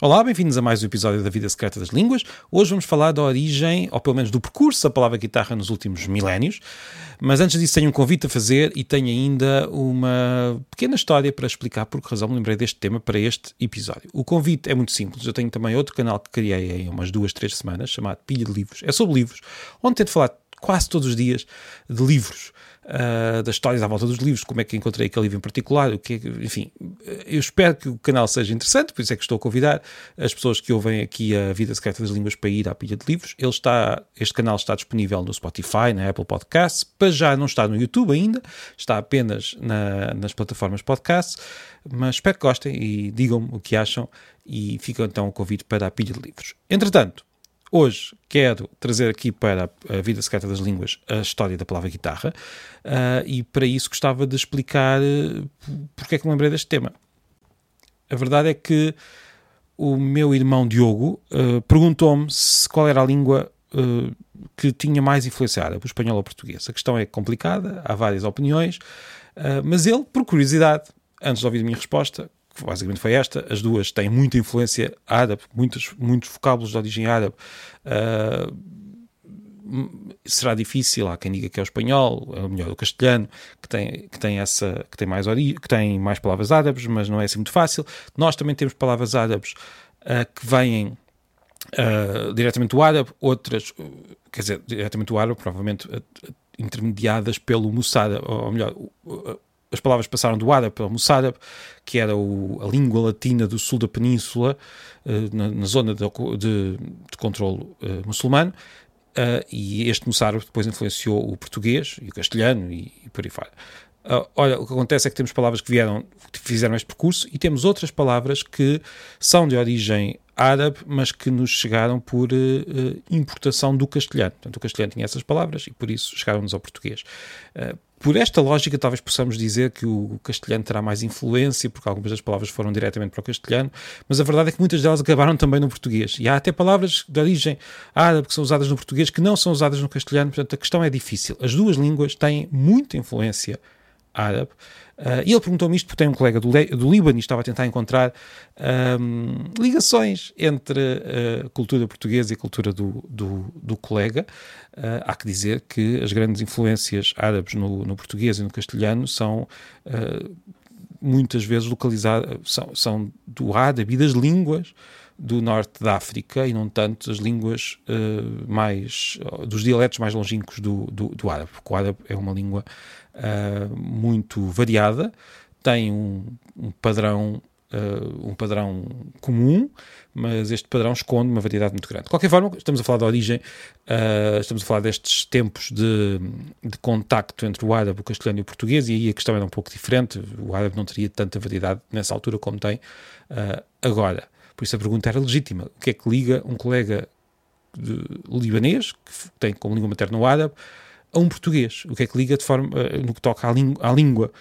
Olá, bem-vindos a mais um episódio da Vida Secreta das Línguas. Hoje vamos falar da origem, ou pelo menos do percurso da palavra guitarra nos últimos milénios. Mas antes disso, tenho um convite a fazer e tenho ainda uma pequena história para explicar por que razão me lembrei deste tema para este episódio. O convite é muito simples. Eu tenho também outro canal que criei em umas duas, três semanas, chamado Pilha de Livros. É sobre livros, onde tento falar quase todos os dias de livros uh, das histórias à volta dos livros, como é que encontrei aquele livro em particular, o que é, enfim, eu espero que o canal seja interessante, por isso é que estou a convidar as pessoas que ouvem aqui a Vida Secreta das Línguas para ir à pilha de livros. Ele está, este canal está disponível no Spotify, na Apple Podcasts, para já não está no YouTube ainda, está apenas na, nas plataformas podcasts, mas espero que gostem e digam-me o que acham e fica então o convite para a pilha de livros. Entretanto, Hoje quero trazer aqui para a Vida Secreta das Línguas a história da palavra guitarra uh, e para isso gostava de explicar uh, porque é que me lembrei deste tema. A verdade é que o meu irmão Diogo uh, perguntou-me qual era a língua uh, que tinha mais influenciada, o espanhol ou o português. A questão é complicada, há várias opiniões, mas ele, por curiosidade, antes de ouvir a minha resposta, basicamente foi esta. As duas têm muita influência árabe, muitos, muitos vocábulos de origem árabe. Uh, será difícil, há quem diga que é o espanhol, é melhor o castelhano, que tem, que tem essa, que tem mais que tem mais palavras árabes, mas não é assim muito fácil. Nós também temos palavras árabes uh, que vêm uh, diretamente do árabe, outras, quer dizer, diretamente do árabe, provavelmente intermediadas pelo mussada, ou melhor, as palavras passaram do árabe para o moçárabe, que era o, a língua latina do sul da península, uh, na, na, zona de, de, de controle uh, muçulmano, uh, e este moçárabe depois influenciou o português e o castelhano e, e por aí fora. olha, o que acontece é que temos palavras que vieram, que fizeram este percurso, e temos outras palavras que são de origem árabe, mas que nos chegaram por uh, importação do castelhano. Portanto, o castelhano tinha essas palavras e por isso chegaram-nos ao português. Uh, por esta lógica, talvez possamos dizer que o castelhano terá mais influência, porque algumas das palavras foram diretamente para o castelhano, mas a verdade é que muitas delas acabaram também no português. E há até palavras de origem árabe que são usadas no português que não são usadas no castelhano, portanto a questão é difícil. As duas línguas têm muita influência árabe. Uh, e ele perguntou-me isto porque tem um colega do, do Líbano e estava a tentar encontrar um, ligações entre a cultura portuguesa e a cultura do, do, do colega. Uh, há que dizer que as grandes influências árabes no, no português e no castelhano são uh, muitas vezes localizadas, são, são do árabe e das línguas do norte da África e não tanto as línguas uh, mais, dos dialetos mais longínquos do, do, do, árabe, porque o árabe é uma língua uh, muito variada, tem um, um padrão Uh, um padrão comum, mas este padrão esconde uma variedade muito grande. De qualquer forma, estamos a falar da origem, estamos a falar destes tempos de, de contacto entre o árabe, o castelhano e o português, e aí a questão era um pouco diferente. O árabe não teria tanta variedade nessa altura como tem agora. Por isso a pergunta era legítima. O que é que liga um colega libanês, que tem como língua materna o árabe, a um português? O que é que liga de forma, no que toca à, à língua?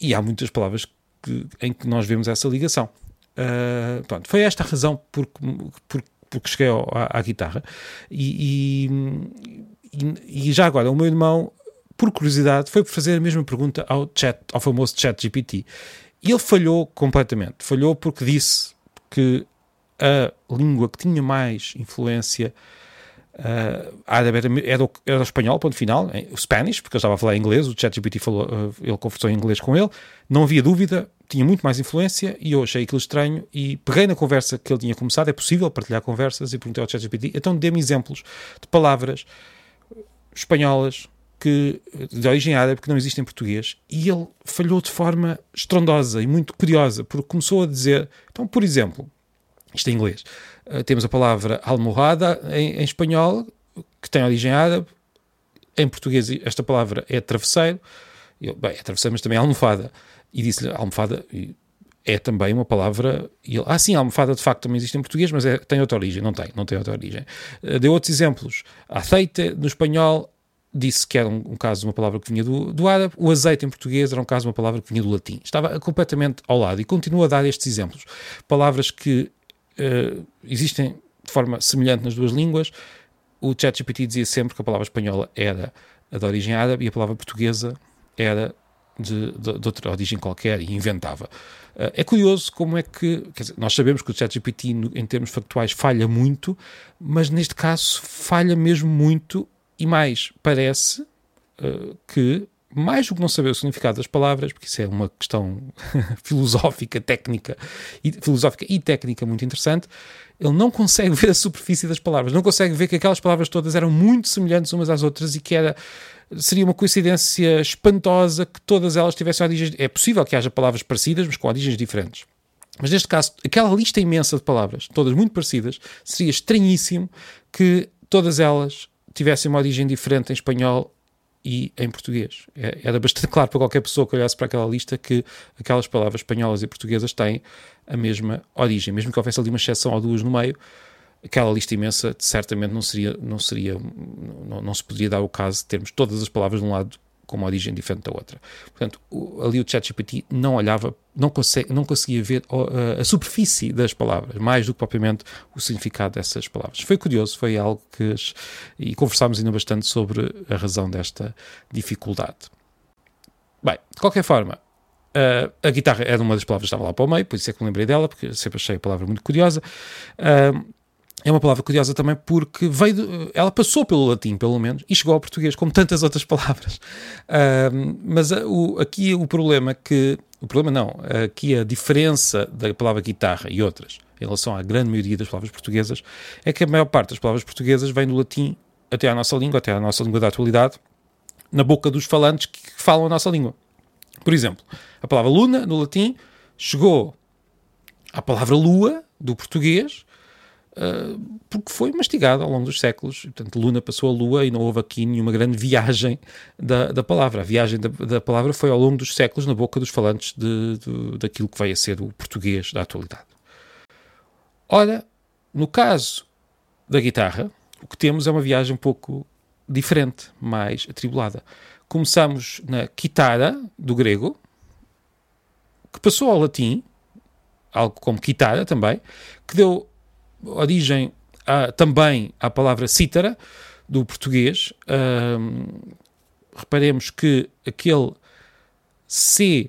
E há muitas palavras que, em que nós vemos essa ligação. Uh, pronto, foi esta a razão por, por, porque cheguei ao, à, à, guitarra. E, e, e, já agora, o meu irmão, por curiosidade, foi fazer a mesma pergunta ao chat, ao famoso chat GPT. E ele falhou completamente. Falhou porque disse que a língua que tinha mais influência Uh, árabe era, era, era, o espanhol, ponto final, o Spanish, porque eu estava a falar inglês, o ChatGPT falou, uh, ele conversou em inglês com ele, não havia dúvida, tinha muito mais influência e eu achei aquilo estranho e peguei na conversa que ele tinha começado, é possível partilhar conversas e perguntei ao ChatGPT, então dê-me exemplos de palavras espanholas que, de origem árabe que não existem em português e ele falhou de forma estrondosa e muito curiosa, porque começou a dizer, então, por exemplo, isto em inglês, uh, temos a palavra almohada em, em, espanhol, que tem origem árabe, em português esta palavra é travesseiro, eu, bem, é travesseiro, mas também é almofada, e disse-lhe almofada é também uma palavra, ele, ah sim, almofada de facto também existe em português, mas é, tem outra origem, não tem, não tem outra origem. Uh, deu outros exemplos, aceite no espanhol disse que era um, um, caso de uma palavra que vinha do, do árabe, o azeite em português era um caso de uma palavra que vinha do latim. Estava completamente ao lado e continua a dar estes exemplos. Palavras que uh, existem de forma semelhante nas duas línguas. O ChatGPT dizia sempre que a palavra espanhola era de origem árabe e a palavra portuguesa era de, de, de outra origem qualquer e inventava. Uh, é curioso como é que. Dizer, nós sabemos que o ChatGPT, em termos factuais, falha muito, mas neste caso falha mesmo muito e mais. Parece uh, que, mais do que não saber o significado das palavras, porque isso é uma questão filosófica, técnica, e, filosófica e técnica muito interessante, ele não consegue ver a superfície das palavras, não consegue ver que aquelas palavras todas eram muito semelhantes umas às outras e que era seria uma coincidência espantosa que todas elas tivessem origens. É possível que haja palavras parecidas, mas com origens diferentes. Mas neste caso, aquela lista imensa de palavras, todas muito parecidas, seria estranhíssimo que todas elas tivessem uma origem diferente em espanhol e em português. É, era bastante claro para qualquer pessoa que olhasse para aquela lista que aquelas palavras espanholas e portuguesas têm a mesma origem, mesmo que houvesse ali uma exceção ou duas no meio aquela lista imensa certamente não seria, não seria, não, não se poderia dar o caso de termos todas as palavras de um lado com uma origem diferente da outra. Portanto, o, ali o ChatGPT não olhava, não, consegue, não conseguia ver a, a, superfície das palavras, mais do que propriamente o significado dessas palavras. Foi curioso, foi algo que. E conversámos ainda bastante sobre a razão desta dificuldade. Bem, de qualquer forma, Uh, a guitarra era uma das palavras que estava lá para o meio, por isso é que me lembrei dela, porque sempre achei a palavra muito curiosa. Uh, é uma palavra curiosa também porque veio de, ela passou pelo latim, pelo menos, e chegou ao português, como tantas outras palavras. Uh, mas a, o, aqui o problema que. O problema não, aqui a diferença da palavra guitarra e outras, em relação à grande maioria das palavras portuguesas, é que a maior parte das palavras portuguesas vem do latim até à nossa língua, até à nossa língua da atualidade, na boca dos falantes que falam a nossa língua. Por exemplo, a palavra luna, no latim, chegou à palavra lua, do português, Uh, porque foi mastigada ao longo dos séculos. Portanto, Luna passou a Lua e não houve aqui nenhuma grande viagem da, da palavra. A viagem da, da, palavra foi ao longo dos séculos na boca dos falantes de, de, daquilo que vai a ser o português da atualidade. Ora, no caso da guitarra, o que temos é uma viagem um pouco diferente, mais atribulada. Começamos na kitara, do grego, que passou ao latim, algo como kitara também, que deu origem a, também à palavra cítara, do português. Reparemos que aquele C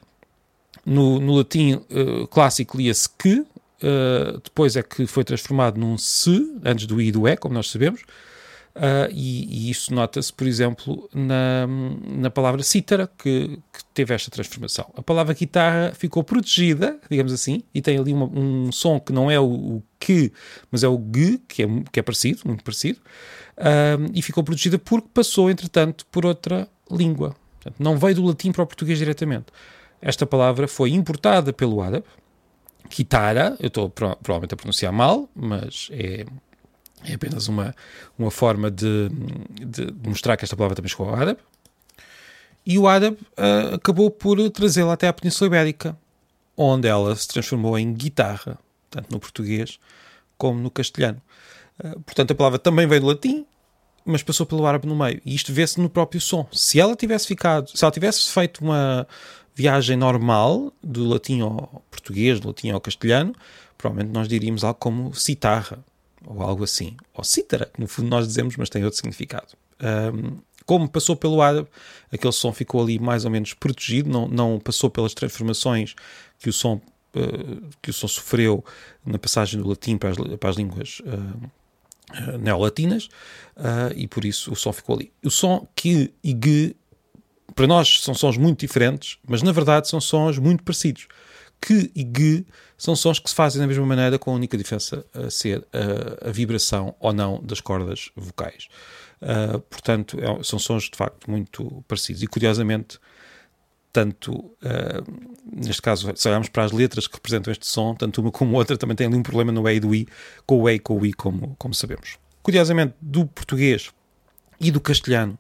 no, no latim uh, clássico lia-se que, uh, depois é que foi transformado num se, antes do i e do e, como nós sabemos. Uh, e, e, isso nota-se, por exemplo, na, na palavra cítara, que, que, teve esta transformação. A palavra guitarra ficou protegida, digamos assim, e tem ali uma, um som que não é o, o, que, mas é o g, que é, que é parecido, muito parecido, uh, e ficou protegida porque passou, entretanto, por outra língua. Portanto, não veio do latim para o português diretamente. Esta palavra foi importada pelo árabe, guitarra, eu estou provavelmente a pronunciar mal, mas é é apenas uma, uma forma de, de, de mostrar que esta palavra também chegou ao árabe. E o árabe uh, acabou por trazê-la até à Península Ibérica, onde ela se transformou em guitarra, tanto no português como no castelhano. Uh, portanto, a palavra também veio do latim, mas passou pelo árabe no meio. E isto vê-se no próprio som. Se ela tivesse ficado, se ela tivesse feito uma viagem normal do latim ao português, do latim ao castelhano, provavelmente nós diríamos algo como citarra, ou algo assim. Ou cítara, que no fundo nós dizemos, mas tem outro significado. Um, como passou pelo árabe, aquele som ficou ali mais ou menos protegido, não, não passou pelas transformações que o som, uh, que o som sofreu na passagem do latim para as, para as línguas uh, neolatinas, uh, e por isso o som ficou ali. O som que e g, para nós são sons muito diferentes, mas na verdade são sons muito parecidos que e g são sons que se fazem da mesma maneira, com a única diferença a ser a, a vibração ou não das cordas vocais. Uh, portanto, é, são sons de facto muito parecidos. E curiosamente, tanto uh, neste caso, se olharmos para as letras que representam este som, tanto uma como outra também tem ali um problema no E e do I, com o E e com o I, como, como sabemos. Curiosamente, do português e do castelhano,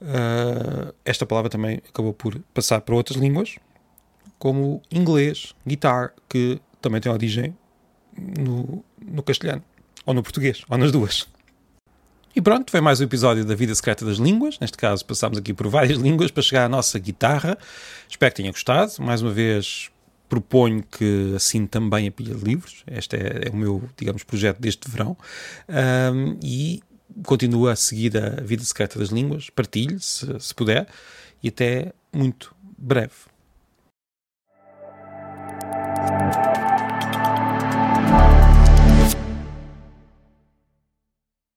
uh, esta palavra também acabou por passar para outras línguas, como inglês, guitar, que também tem origem no, no castelhano, ou no português, ou nas duas. E pronto, foi mais um episódio da Vida Secreta das Línguas. Neste caso, passámos aqui por várias línguas para chegar à nossa guitarra. Espero que tenha gostado. Mais uma vez, proponho que assine também a pilha de livros. Este é, é o meu, digamos, projeto deste verão. Um, e continua a seguir a Vida Secreta das Línguas. Partilhe, se, se puder. E até muito breve.